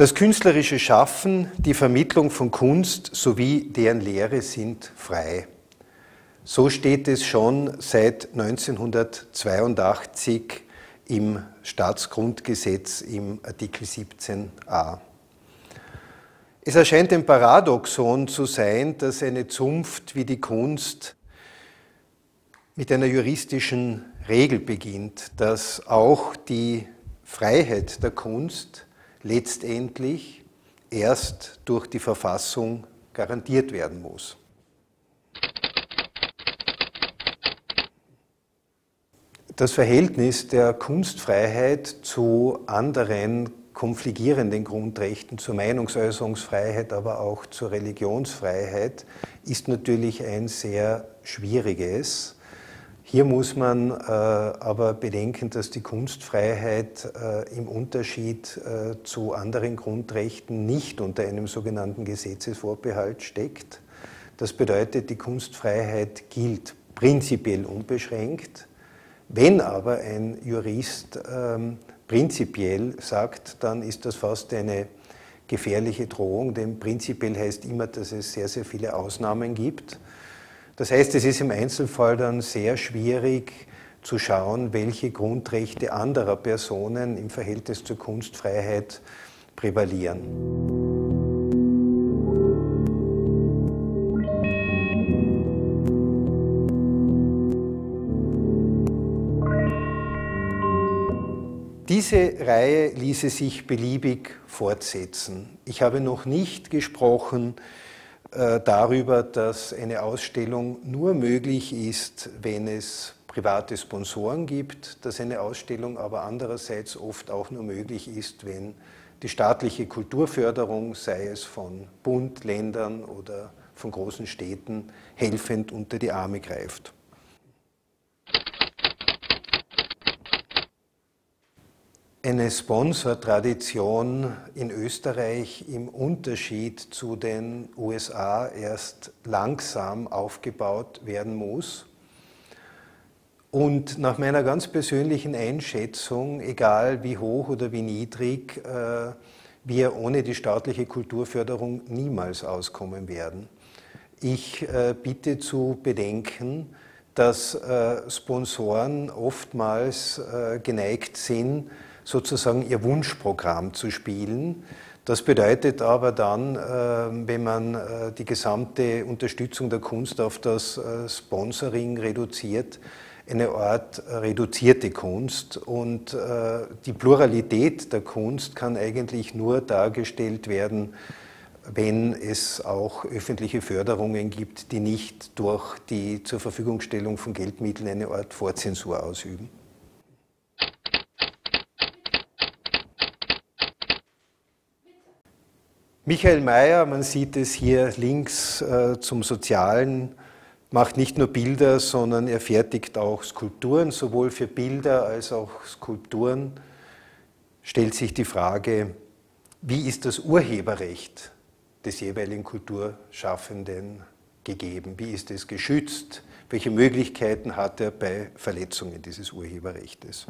Das künstlerische Schaffen, die Vermittlung von Kunst sowie deren Lehre sind frei. So steht es schon seit 1982 im Staatsgrundgesetz im Artikel 17a. Es erscheint ein Paradoxon zu sein, dass eine Zunft wie die Kunst mit einer juristischen Regel beginnt, dass auch die Freiheit der Kunst letztendlich erst durch die Verfassung garantiert werden muss. Das Verhältnis der Kunstfreiheit zu anderen konfligierenden Grundrechten, zur Meinungsäußerungsfreiheit, aber auch zur Religionsfreiheit, ist natürlich ein sehr schwieriges. Hier muss man äh, aber bedenken, dass die Kunstfreiheit äh, im Unterschied äh, zu anderen Grundrechten nicht unter einem sogenannten Gesetzesvorbehalt steckt. Das bedeutet, die Kunstfreiheit gilt prinzipiell unbeschränkt. Wenn aber ein Jurist ähm, prinzipiell sagt, dann ist das fast eine gefährliche Drohung, denn prinzipiell heißt immer, dass es sehr, sehr viele Ausnahmen gibt. Das heißt, es ist im Einzelfall dann sehr schwierig zu schauen, welche Grundrechte anderer Personen im Verhältnis zur Kunstfreiheit prävalieren. Diese Reihe ließe sich beliebig fortsetzen. Ich habe noch nicht gesprochen darüber, dass eine Ausstellung nur möglich ist, wenn es private Sponsoren gibt, dass eine Ausstellung aber andererseits oft auch nur möglich ist, wenn die staatliche Kulturförderung, sei es von Bund, Ländern oder von großen Städten, helfend unter die Arme greift. Eine Sponsortradition in Österreich im Unterschied zu den USA erst langsam aufgebaut werden muss. Und nach meiner ganz persönlichen Einschätzung, egal wie hoch oder wie niedrig, äh, wir ohne die staatliche Kulturförderung niemals auskommen werden. Ich äh, bitte zu bedenken, dass äh, Sponsoren oftmals geneigt sind, sozusagen ihr Wunschprogramm zu spielen. Das bedeutet aber dann, äh, wenn man äh, die gesamte Unterstützung der Kunst auf das äh, Sponsoring reduziert, eine Art reduzierte Kunst. Und die Pluralität der Kunst kann eigentlich nur dargestellt werden, wenn es auch öffentliche Förderungen gibt, die nicht durch die zur Verfügungstellung von Geldmitteln eine Art Vorzensur ausüben. Michael Mayer, man sieht es hier links äh, zum Sozialen, macht nicht nur Bilder, sondern er fertigt auch Skulpturen, sowohl für Bilder als auch Skulpturen. Stellt sich die Frage, wie ist das Urheberrecht des jeweiligen Kulturschaffenden gegeben? Wie ist es geschützt? Welche Möglichkeiten hat er bei Verletzungen dieses Urheberrechts?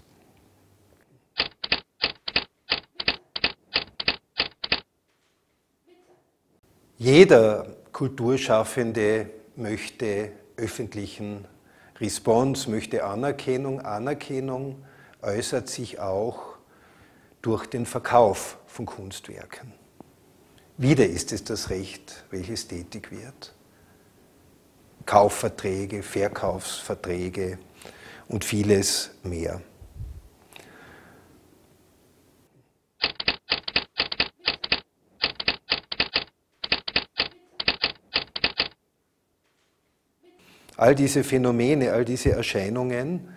Jeder Kulturschaffende möchte öffentlichen Response, möchte Anerkennung. Anerkennung äußert sich auch durch den Verkauf von Kunstwerken. Wieder ist es das Recht, welches tätig wird. Kaufverträge, Verkaufsverträge und vieles mehr. All diese Phänomene, all diese Erscheinungen,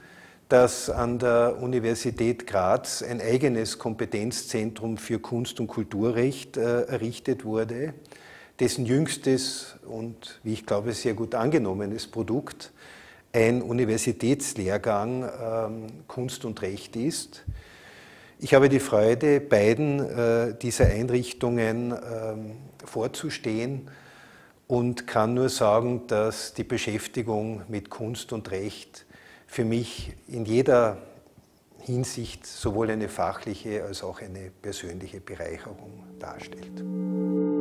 dass an der Universität Graz ein eigenes Kompetenzzentrum für Kunst- und Kulturrecht äh, errichtet wurde, dessen jüngstes und, wie ich glaube, sehr gut angenommenes Produkt ein Universitätslehrgang ähm, Kunst und Recht ist. Ich habe die Freude, beiden äh, dieser Einrichtungen ähm, vorzustehen und kann nur sagen, dass die Beschäftigung mit Kunst und Recht für mich in jeder Hinsicht sowohl eine fachliche als auch eine persönliche Bereicherung darstellt.